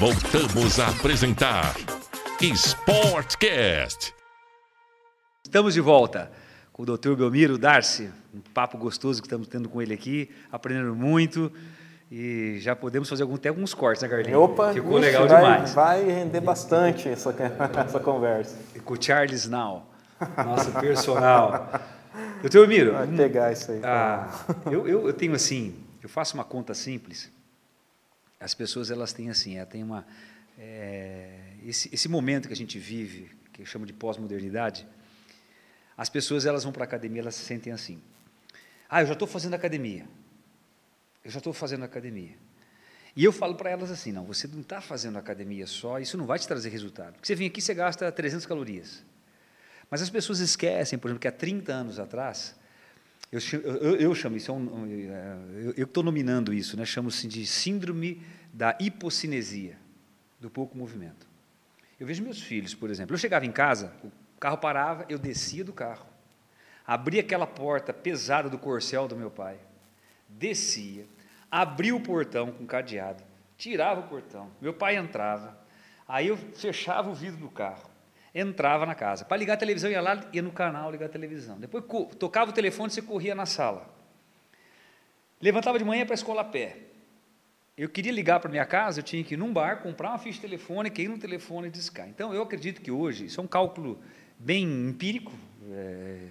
Voltamos a apresentar Sportcast. Estamos de volta com o Dr. Belmiro Darcy, um papo gostoso que estamos tendo com ele aqui, aprendendo muito. E já podemos fazer algum, até alguns cortes, né, Carlinhos? Opa, Ficou ixi, legal vai, demais. Vai render bastante essa, essa conversa. E com o Charles Now, nosso personal. Doutor Belmiro, Vai pegar isso aí. ah, eu, eu, eu tenho assim, eu faço uma conta simples. As pessoas elas têm assim, ela tem uma é, esse, esse momento que a gente vive, que eu chamo de pós-modernidade. As pessoas elas vão para a academia, elas se sentem assim. Ah, eu já estou fazendo academia. Eu já estou fazendo academia. E eu falo para elas assim, não, você não está fazendo academia só, isso não vai te trazer resultado. Porque você vem aqui, você gasta 300 calorias. Mas as pessoas esquecem, por exemplo, que há 30 anos atrás, eu, eu- eu chamo isso, é um- é, eu estou nominando isso, né, chamo-se de síndrome da hipocinesia, do pouco movimento. Eu vejo meus filhos, por exemplo, eu chegava em casa, o carro parava, eu descia do carro, abria aquela porta pesada do corcel do meu pai, descia, abria o portão com cadeado, tirava o portão, meu pai entrava, aí eu fechava o vidro do carro, entrava na casa. Para ligar a televisão, ia lá, ia no canal ligar a televisão. Depois tocava o telefone, você corria na sala. Levantava de manhã para a escola a pé. Eu queria ligar para minha casa, eu tinha que ir num bar, comprar uma ficha telefônica, ir no telefone e discar. Então, eu acredito que hoje, isso é um cálculo bem empírico, é,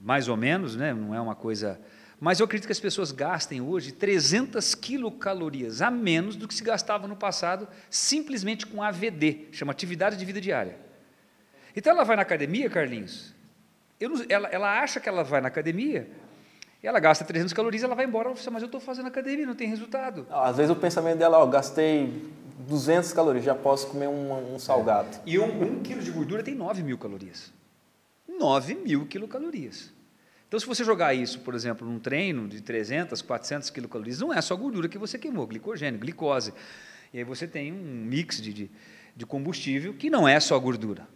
mais ou menos, né? não é uma coisa... Mas eu acredito que as pessoas gastem hoje 300 quilocalorias a menos do que se gastava no passado, simplesmente com AVD, chama Atividade de Vida Diária. Então, ela vai na academia, Carlinhos, não- ela, ela acha que ela vai na academia, e ela gasta 300 calorias, ela vai embora, ela fala, assim, mas eu estou fazendo academia, não tem resultado. Às vezes o pensamento dela, ó, gastei 200 calorias, já posso comer um, um salgado. E um, um quilo de gordura tem 9 mil calorias. 9 mil quilocalorias. Então, se você jogar isso, por exemplo, num treino de 300, 400 quilocalorias, não é só gordura que você queimou, glicogênio, glicose. E aí você tem um mix de, de, de combustível que não é só gordura.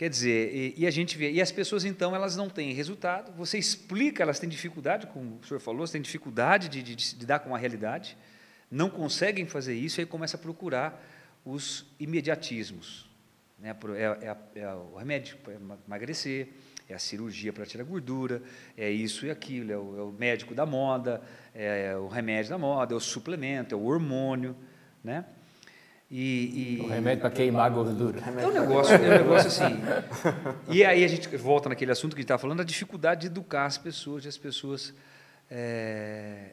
Quer dizer, e, e a gente vê, e as pessoas então elas não têm resultado. Você explica, elas têm dificuldade, como o senhor falou, têm dificuldade de, de, de lidar com a realidade, não conseguem fazer isso, e aí começa a procurar os imediatismos. Né? É, é é o remédio para emagrecer, é a cirurgia para tirar gordura, é isso e aquilo, é o, é o médico da moda, é o remédio da moda, é o suplemento, é o hormônio, né? E, e- O remédio para queimar a gordura. é um negócio, é um negócio assim. E aí a gente volta naquele assunto que a gente estava falando, a dificuldade de educar as pessoas, de as pessoas. é,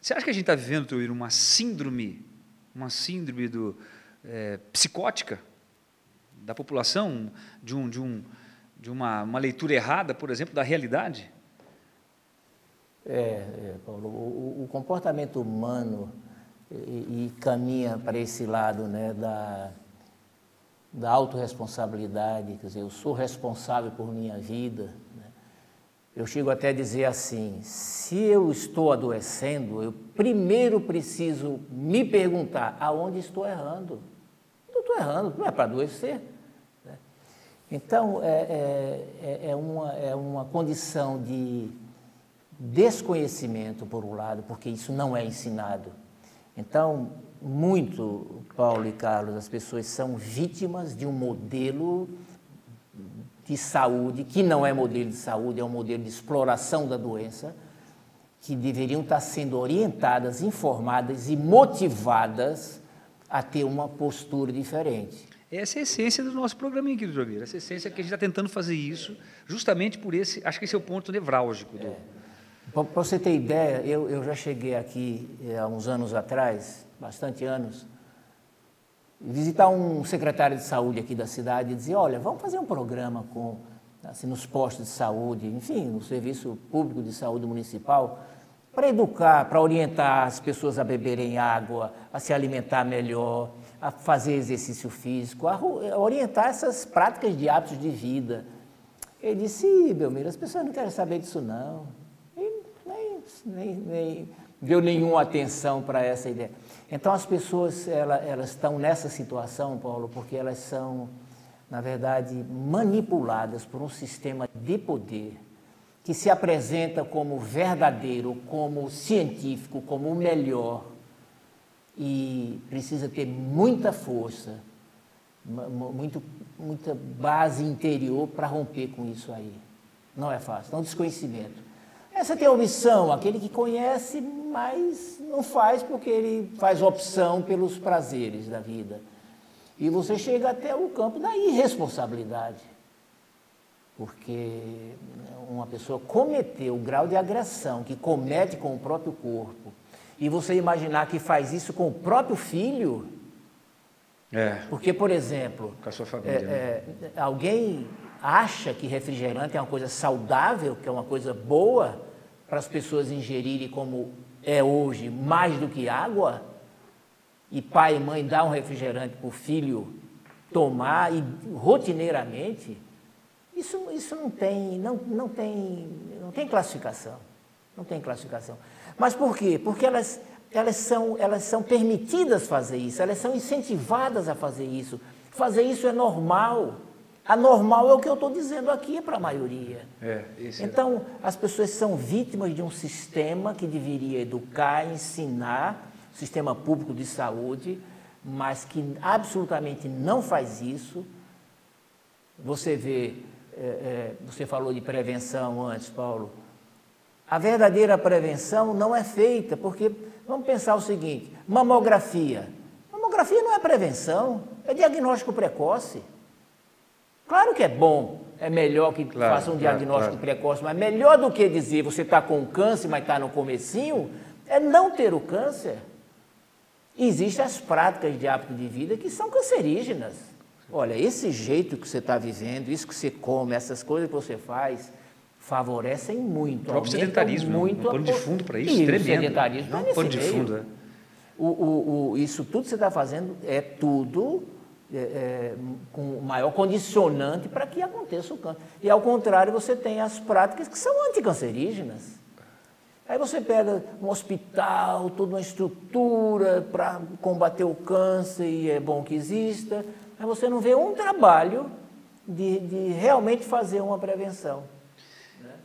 Você acha que a gente está vivendo, Tuíra, uma síndrome, uma síndrome do, é, psicótica da população, de, um, de, um, de uma, uma leitura errada, por exemplo, da realidade? É, é, Paulo, o, o comportamento humano e, e caminha para esse lado né, da, da autorresponsabilidade, quer dizer, eu sou responsável por minha vida. né. Eu chego até a dizer assim: se eu estou adoecendo, eu primeiro preciso me perguntar aonde estou errando. Não estou errando, não é para adoecer. né. Então, é, é, é- é uma, é uma condição de desconhecimento, por um lado, porque isso não é ensinado. Então, muito, Paulo e Carlos, as pessoas são vítimas de um modelo de saúde, que não é modelo de saúde, é um modelo de exploração da doença, que deveriam estar sendo orientadas, informadas e motivadas a ter uma postura diferente. Essa é a essência do nosso programinha aqui do Jogueiro. Essa é a essência que a gente está tentando fazer isso, justamente por esse. Acho que esse é o ponto nevrálgico do. Para você ter ideia, eu, eu já cheguei aqui eh, há uns anos atrás, bastante anos, visitar um secretário de saúde aqui da cidade e dizer, olha, vamos fazer um programa com, assim, nos postos de saúde, enfim, no serviço público de saúde municipal, para educar, para orientar as pessoas a beberem água, a se alimentar melhor, a fazer exercício físico, a a orientar essas práticas de hábitos de vida. Ele disse, "Ih, Belmiro, as pessoas não querem saber disso não. Nem, nem, deu nenhuma atenção para essa ideia. Então as pessoas ela- elas estão nessa situação, Paulo, porque elas são, na verdade, manipuladas por um sistema de poder que se apresenta como verdadeiro, como científico, como o melhor. e precisa ter muita força, muito, muita base interior para romper com isso aí. Não é fácil, não desconhecimento. Essa tem a opção, aquele que conhece, mas não faz porque ele faz opção pelos prazeres da vida. E você chega até o campo da irresponsabilidade. Porque uma pessoa cometeu o grau de agressão que comete com o próprio corpo, e você imaginar que faz isso com o próprio filho. É. Porque, por exemplo, com a sua família. É, é, alguém acha que refrigerante é uma coisa saudável, que é uma coisa boa para as pessoas ingerirem como é hoje, mais do que água, e pai e mãe dão um refrigerante para o filho tomar e rotineiramente, isso, isso não, tem, não, não, tem, não tem classificação. Não tem classificação. Mas por quê? Porque elas, elas, são, elas são permitidas fazer isso, elas são incentivadas a fazer isso. Fazer isso é normal. Anormal é o que eu estou dizendo aqui para a maioria. É, então, é. as pessoas são vítimas de um sistema que deveria educar, ensinar, sistema público de saúde, mas que absolutamente não faz isso. Você vê, é, é, você falou de prevenção antes, Paulo. A verdadeira prevenção não é feita, porque vamos pensar o seguinte: mamografia. Mamografia não é prevenção, é diagnóstico precoce. Claro que é bom, é melhor que claro, faça um diagnóstico claro, precoce, mas melhor do que dizer você está com câncer, mas está no comecinho, é não ter o câncer. Existem as práticas de hábito de vida que são cancerígenas. Olha, esse jeito que você está vivendo, isso que você come, essas coisas que você faz, favorecem muito. O próprio sedentarismo, muito um pano de fundo para isso, e tremendo. O sedentarismo não, é pano de fundo, é. O, o, o, isso tudo que você está fazendo é tudo é, é, com maior condicionante para que aconteça o câncer. E ao contrário, você tem as práticas que são anticancerígenas. Aí você pega um hospital, toda uma estrutura para combater o câncer e é bom que exista, mas você não vê um trabalho de, de realmente fazer uma prevenção.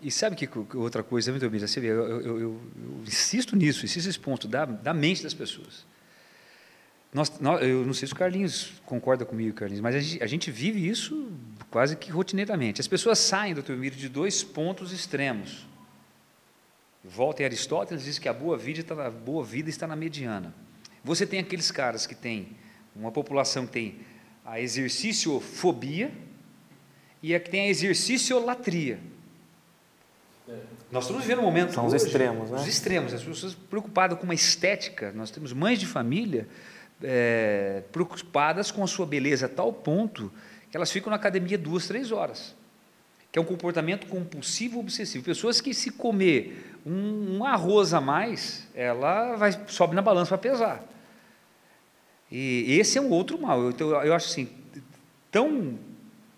E sabe que outra coisa, eu, eu, eu, eu, insisto nisso, insisto nesse ponto da, da mente das pessoas. Nós, nós, eu não sei se o Carlinhos concorda comigo, Carlinhos, mas a gente, a gente vive isso quase que rotineiramente. As pessoas saem do Teomiro de dois pontos extremos. Volta em Aristóteles, diz que a boa vida, está na, boa vida está na mediana. Você tem aqueles caras que têm, uma população que tem a exercício-fobia e a que tem a exercício-latria. Nós estamos vivendo um momento. São os extremos, né? Os extremos. As pessoas preocupadas com uma estética. Nós temos mães de família é, preocupadas com a sua beleza a tal ponto que elas ficam na academia duas, três horas. Que é um comportamento compulsivo obsessivo. Pessoas que, se comer um, um arroz a mais, ela vai, sobe na balança para pesar. E esse é um outro mal. Então, eu acho assim, tão,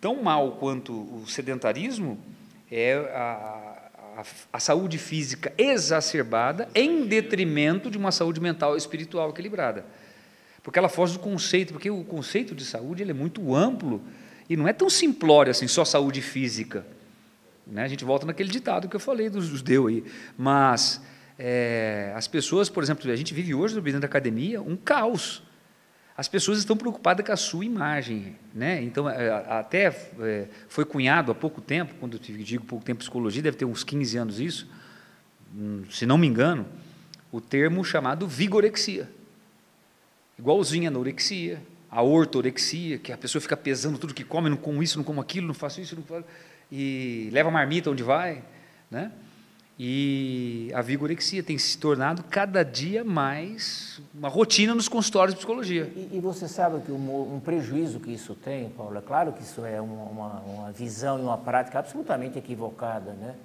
tão mal quanto o sedentarismo é a, a, a, saúde física exacerbada em detrimento de uma saúde mental e espiritual equilibrada. Porque ela foge do conceito, porque o conceito de saúde ele é muito amplo e não é tão simplório assim, só saúde física. Né? A gente volta naquele ditado que eu falei dos judeus aí. Mas é, as pessoas, por exemplo, a gente vive hoje dentro da academia um caos. As pessoas estão preocupadas com a sua imagem, né? Então, é, até é, foi cunhado há pouco tempo, quando eu digo pouco tempo psicologia, deve ter uns 15 anos isso, hum, se não me engano, o termo chamado vigorexia. Igualzinho a anorexia, a ortorexia, que a pessoa fica pesando tudo que come, não como isso, não como aquilo, não faço isso, não faço, e leva a marmita onde vai, né? E a vigorexia tem se tornado cada dia mais uma rotina nos consultórios de psicologia. E, e você sabe que um, um, prejuízo que isso tem, Paulo, é claro que isso é uma, uma, uma, visão e uma prática absolutamente equivocada, né?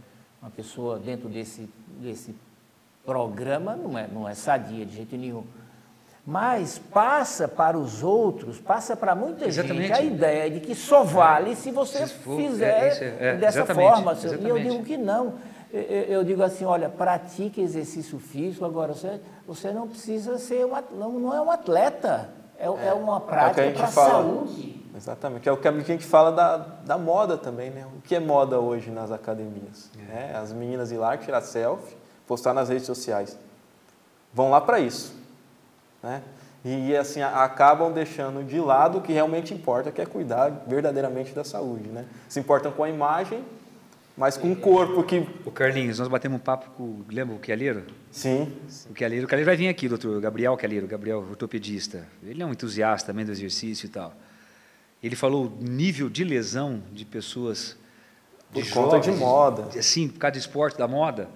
Uma pessoa dentro desse, desse programa não é, não é sadia de jeito nenhum. Mas passa para os outros, passa para muita Exatamente. gente a ideia de que só vale se você se for, fizer é, é, dessa forma. Exatamente. E eu digo que não eu digo assim, olha, pratique exercício físico, agora você, você não precisa ser, um, não, não é um atleta, é, é, é uma prática é para a saúde. Exatamente, é o que a gente fala da, da moda também, né? O que é moda hoje nas academias? É. Né? As meninas ir lá tirar selfie, postar nas redes sociais. Vão lá para isso. Né? E assim, acabam deixando de lado o que realmente importa, que é cuidar verdadeiramente da saúde, né? Se importam com a imagem, mas com o corpo que... O Carlinhos, nós batemos um papo com, lembra o Quialeiro? Sim, O Quialeiro, o Quialeiro vai vir aqui, doutor Gabriel Quialeiro, Gabriel ortopedista. Ele é um entusiasta também do exercício e tal. Ele falou o nível de lesão de pessoas Por conta de moda. Assim, por causa do esporte, da moda.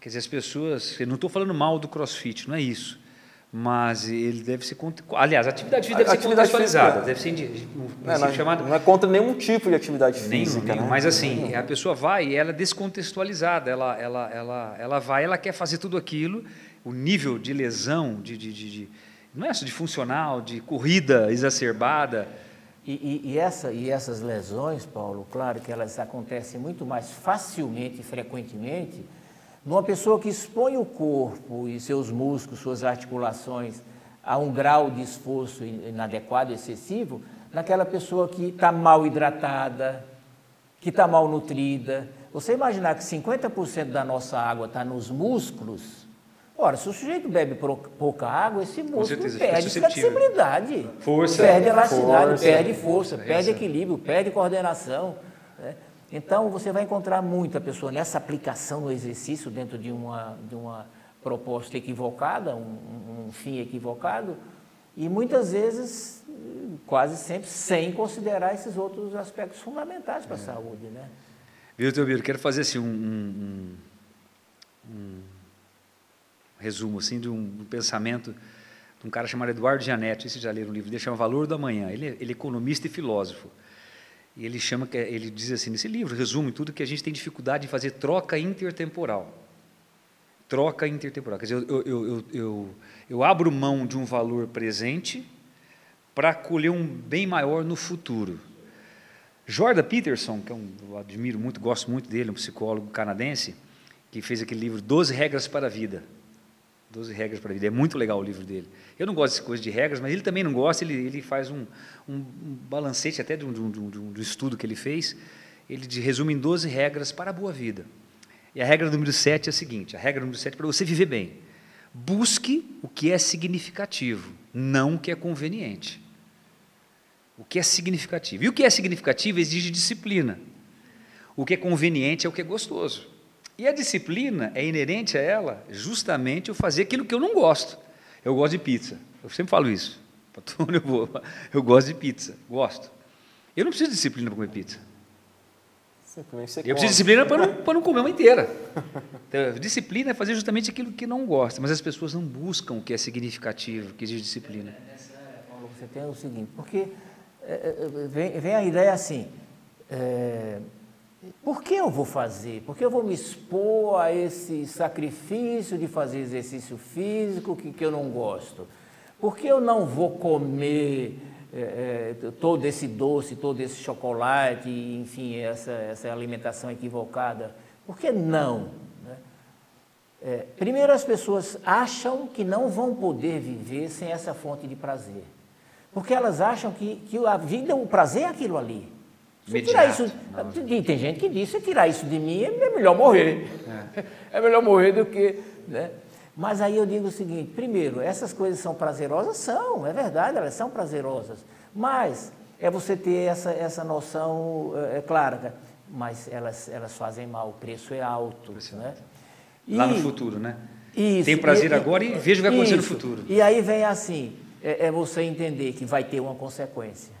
Quer dizer, as pessoas. Eu não estou falando mal do crossfit, não é isso. Mas ele deve ser. Aliás, a atividade física deve A ser atividade contextualizada. física- Deve ser, indi- um É, não, é- chamado não é contra nenhum tipo de atividade Nenhum, física, nenhum. né? Mas assim, Nenhum. a pessoa vai e ela é descontextualizada. Ela, ela, ela, ela vai, ela quer fazer tudo aquilo. O nível de lesão, de, de, de, de- não é só de funcional, de corrida exacerbada. E, e- e essa, e essas lesões, Paulo, claro que elas acontecem muito mais facilmente e frequentemente numa pessoa que expõe o corpo e seus músculos, suas articulações a um grau de esforço inadequado, excessivo, naquela pessoa que está mal hidratada, que está mal nutrida. Você imaginar que 50% da nossa água está nos músculos, ora, se o sujeito bebe pouca água, esse músculo perde flexibilidade, Força. perde elasticidade, Força. perde força, perde equilíbrio, perde coordenação. né? Então, você vai encontrar muita pessoa nessa aplicação no exercício dentro de uma, de uma proposta equivocada, um, um fim equivocado, e muitas vezes, quase sempre, sem considerar esses outros aspectos fundamentais para a saúde. Né? Viu, Teobiro? Quero fazer assim, um, um- um- um resumo assim, de um, um pensamento de um cara chamado Eduardo Gianetti. Vocês já leram um livro dele, chama Valor do Amanhã. Ele é, ele é economista e filósofo. E ele chama, que- ele diz assim, nesse livro, resume tudo, que a gente tem dificuldade em fazer troca intertemporal. Troca intertemporal. Quer dizer, eu, eu, eu, eu, abro mão de um valor presente para colher um bem maior no futuro. Jordan Peterson, que é eu admiro muito, gosto muito dele, um psicólogo canadense, que fez aquele livro 12 Regras para a Vida. 12 Regras para a Vida. É muito legal o livro dele. Eu não gosto dessas coisas de regras, mas ele também não gosta, ele, ele faz um, um, balancete até de um, de, um, de, um, de estudo que ele fez, ele de, resume em 12 regras para a boa vida. E a regra número 7 é a seguinte, a regra número 7 para você viver bem. Busque o que é significativo, não o que é conveniente. O que é significativo. E o que é significativo exige disciplina. O que é conveniente é o que é gostoso. E a disciplina é inerente a ela justamente o fazer aquilo que eu não gosto. Eu gosto de pizza. Eu sempre falo isso. Eu vou. Eu gosto de pizza. Gosto. Eu não preciso de disciplina para comer pizza. Simplesmente você Eu preciso de disciplina para não, para não comer uma inteira. Então, disciplina é fazer justamente aquilo que não gosta. Mas as pessoas não buscam o que é significativo, o que exige disciplina. Paulo, você tem o seguinte, porque é, é, vem, vem a ideia assim, é, por que eu vou fazer? Por que eu vou me expor a esse sacrifício de fazer exercício físico que, que eu não gosto? Por que eu não vou comer é, é, todo esse doce, todo esse chocolate, enfim, essa, essa alimentação equivocada? Por que não? né? É, primeiro, as pessoas acham que não vão poder viver sem essa fonte de prazer. Porque elas acham que, que a vida, o prazer é aquilo ali. Se tirar isso, tem- tem gente que diz, se tirar isso de mim, é melhor morrer. É, melhor morrer do que. Né? Mas aí eu digo o seguinte: primeiro, essas coisas são prazerosas? São, é verdade, elas são prazerosas. Mas é você ter essa, essa noção é, é clara, cara, mas elas, elas fazem mal, o preço é alto. Né? Lá no E- futuro, né? isso. Tem prazer agora e veja o que vai acontecer no futuro. E aí vem assim, é, é você entender que vai ter uma consequência.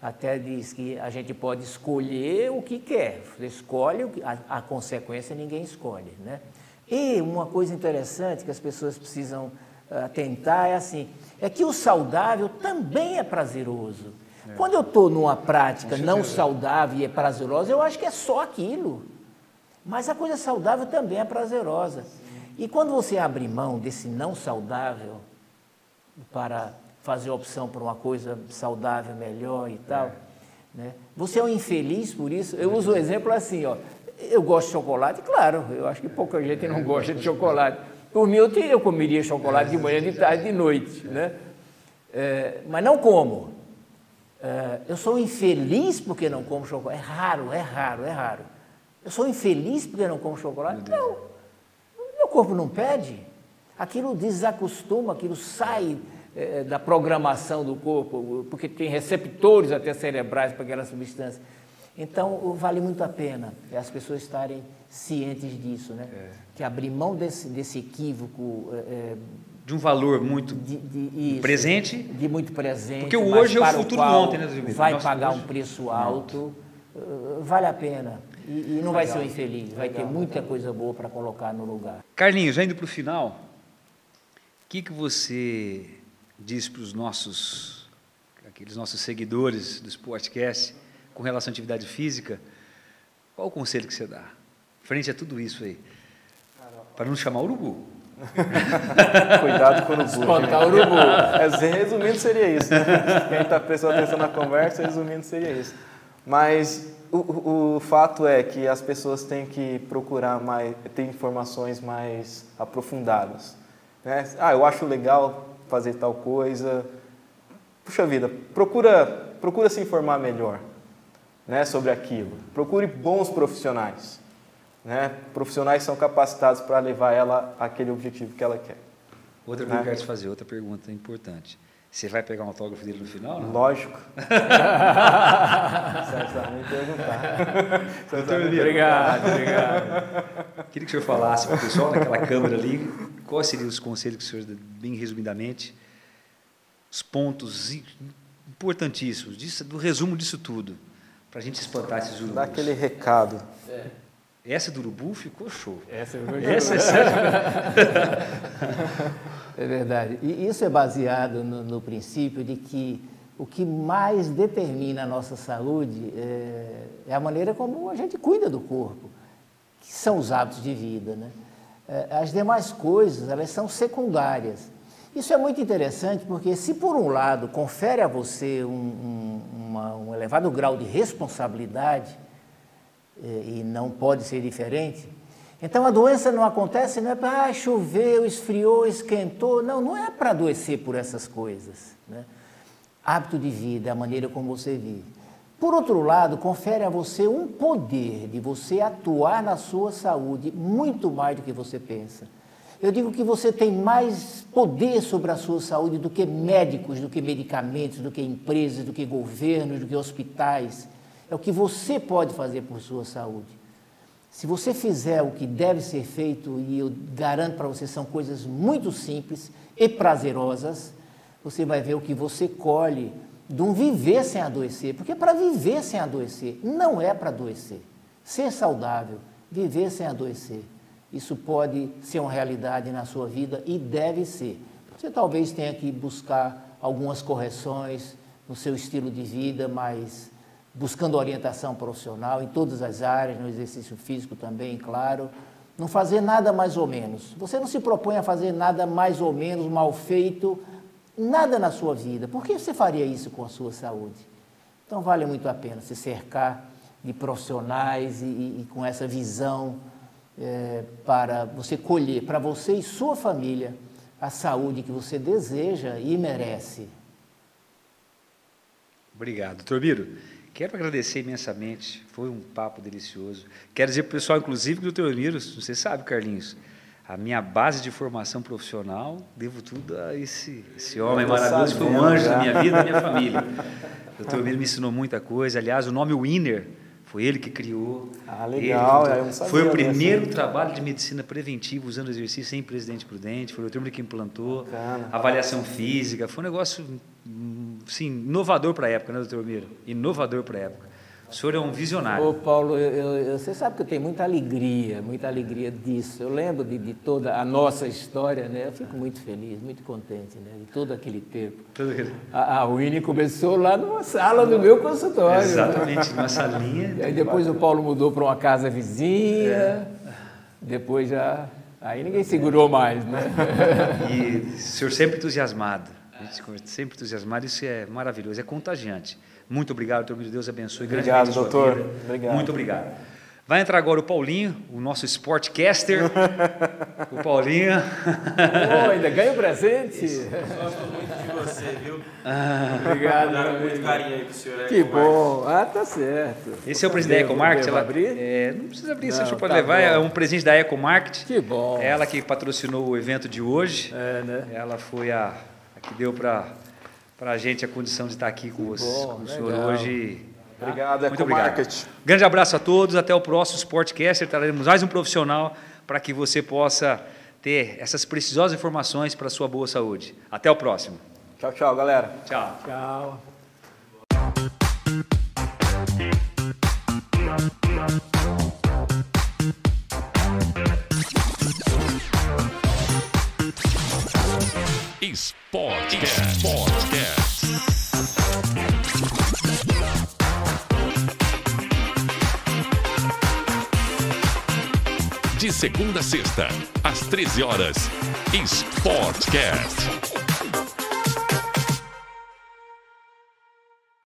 Até diz que a gente pode escolher o que quer. Você escolhe, o que- a, a consequência ninguém escolhe. Né? E uma coisa interessante que as pessoas precisam ah, atentar é assim, é que o saudável também é prazeroso. Quando eu estou numa prática não saudável e é prazerosa, eu acho que é só aquilo. Mas a coisa saudável também é prazerosa. E quando você abre mão desse não saudável para fazer opção por uma coisa saudável melhor e tal, né? você é um infeliz por isso. Eu uso o exemplo assim, ó. Eu gosto de chocolate, claro, eu acho que pouca gente não gosta de chocolate. Por mim, eu, te- eu comeria chocolate de manhã, de tarde, de noite, né? É, mas não como. É, eu sou infeliz porque não como chocolate. É raro, é raro, é raro. Eu sou infeliz porque não como chocolate? Não. Meu corpo não pede. Aquilo desacostuma, aquilo sai é, da programação do corpo, porque tem receptores até cerebrais para aquela substância. Então, vale muito a pena as pessoas estarem cientes disso, né? É. Que abrir mão desse, desse equívoco. É, de um valor muito de, de, isso, presente. De muito presente. Porque o hoje é o futuro do ontem, né, Zilmir? Vai Nossa, pagar hoje... um preço alto, uh, vale a pena. E, e não Legal. vai ser um infeliz, vai Legal. ter muita coisa boa para colocar no lugar. Carlinhos, já indo para o final, o que, que você diz para os nossos, aqueles nossos seguidores do Sportcast com relação à atividade física? Qual o conselho que você dá? Frente a tudo isso aí. Para não chamar urubu. Cuidado com o urubu. Espantar o urubu. É, resumindo, seria isso. Né? Quem está prestando atenção na conversa, resumindo, seria isso. Mas o, o, fato é que as pessoas têm que procurar mais, ter informações mais aprofundadas. Né? Ah, eu acho legal fazer tal coisa. Puxa vida, procura, procura se informar melhor né, sobre aquilo. Procure bons profissionais. Né? Profissionais são capacitados para levar ela àquele objetivo que ela quer. Outra que né? eu quero te fazer, outra pergunta importante. Você vai pegar um autógrafo dele no final? Não? Lógico. Você vai me perguntar. obrigado, obrigado. Queria que o senhor falasse para o pessoal naquela câmera ali, quais seriam os conselhos que o senhor, bem resumidamente, os pontos importantíssimos disso, do resumo disso tudo, para a gente espantar esses urubus. Dá aquele recado. É. Essa do urubu ficou show. Essa, Essa é sério. é verdade. E isso é baseado no, no, princípio de que o que mais determina a nossa saúde é, é, a maneira como a gente cuida do corpo, que são os hábitos de vida. Né? É, as demais coisas, elas são secundárias. Isso é muito interessante porque, se por um lado confere a você um, um, uma, um elevado grau de responsabilidade, é, e não pode ser diferente. Então a doença não acontece, não é para ah, choveu, esfriou, esquentou. Não, não é para adoecer por essas coisas. Né? Hábito de vida, a maneira como você vive. Por outro lado, confere a você um poder de você atuar na sua saúde muito mais do que você pensa. Eu digo que você tem mais poder sobre a sua saúde do que médicos, do que medicamentos, do que empresas, do que governos, do que hospitais. É o que você pode fazer por sua saúde. Se você fizer o que deve ser feito, e eu garanto para você, são coisas muito simples e prazerosas, você vai ver o que você colhe de um viver sem adoecer. Porque para viver sem adoecer, não é para adoecer. Ser saudável, viver sem adoecer. Isso pode ser uma realidade na sua vida e deve ser. Você talvez tenha que buscar algumas correções no seu estilo de vida, mas buscando orientação profissional em todas as áreas, no exercício físico também, claro. Não fazer nada mais ou menos. Você não se propõe a fazer nada mais ou menos mal feito, nada na sua vida. Por que você faria isso com a sua saúde? Então vale muito a pena se cercar de profissionais e, e, e com essa visão é, para você colher para você e sua família a saúde que você deseja e merece. Obrigado. Doutor Biro, quero agradecer imensamente, foi um papo delicioso. Quero dizer para o pessoal, inclusive, que o Biro, você sabe, Carlinhos, a minha base de formação profissional, devo tudo a esse, esse homem maravilhoso, foi um anjo da minha vida, da minha família. O doutor Biro me ensinou muita coisa, aliás, o nome Winner foi ele que criou. Ah, legal. Ele, foi o primeiro trabalho de medicina preventiva usando exercício sem presidente prudente. Foi o doutor que implantou. Bacana. Avaliação física. Foi um negócio sim, inovador para a época, né, doutor Miro? Inovador para a época. O senhor é um visionário. Ô, Paulo, eu, eu, você sabe que eu tenho muita alegria, muita alegria disso. Eu lembro de, de, toda a nossa história, né? Eu fico muito feliz, muito contente, né? De todo aquele tempo. Todo aquele... A, a Winnie começou lá numa sala do meu consultório. Exatamente, né? numa salinha. E aí depois o Paulo mudou para uma casa vizinha. É. Depois já... Aí ninguém segurou mais, né? E o senhor sempre entusiasmado. Sempre entusiasmado, isso é maravilhoso, é contagiante. Muito obrigado, doutor. Deus abençoe obrigado, doutor. Obrigado. Muito obrigado. Vai entrar agora o Paulinho, o nosso sportcaster. o Paulinho. Oh, ainda ganha o presente. Gosto muito de você, viu? Ah, obrigado. Dá muito carinho aí pro senhor Que bom. Ah, tá certo. Esse é o presidente da Ecomarket. Ela, abrir? É, não precisa abrir, não, você pode tá levar. Bom. É um presente da Ecomarket. Que bom. Ela que patrocinou o evento de hoje. É, né? Ela foi a que deu para a gente a condição de estar aqui com, você, bom, com o senhor legal. hoje. tá? Obrigado, Muito Ecomarket. Grande abraço a todos, até o próximo Sportcaster. Traremos mais um profissional para que você possa ter essas preciosas informações para a sua boa saúde. Até o próximo. Tchau, tchau, galera. Tchau. Tchau. Sportcast. De segunda a sexta, às 13 horas. Sportcast.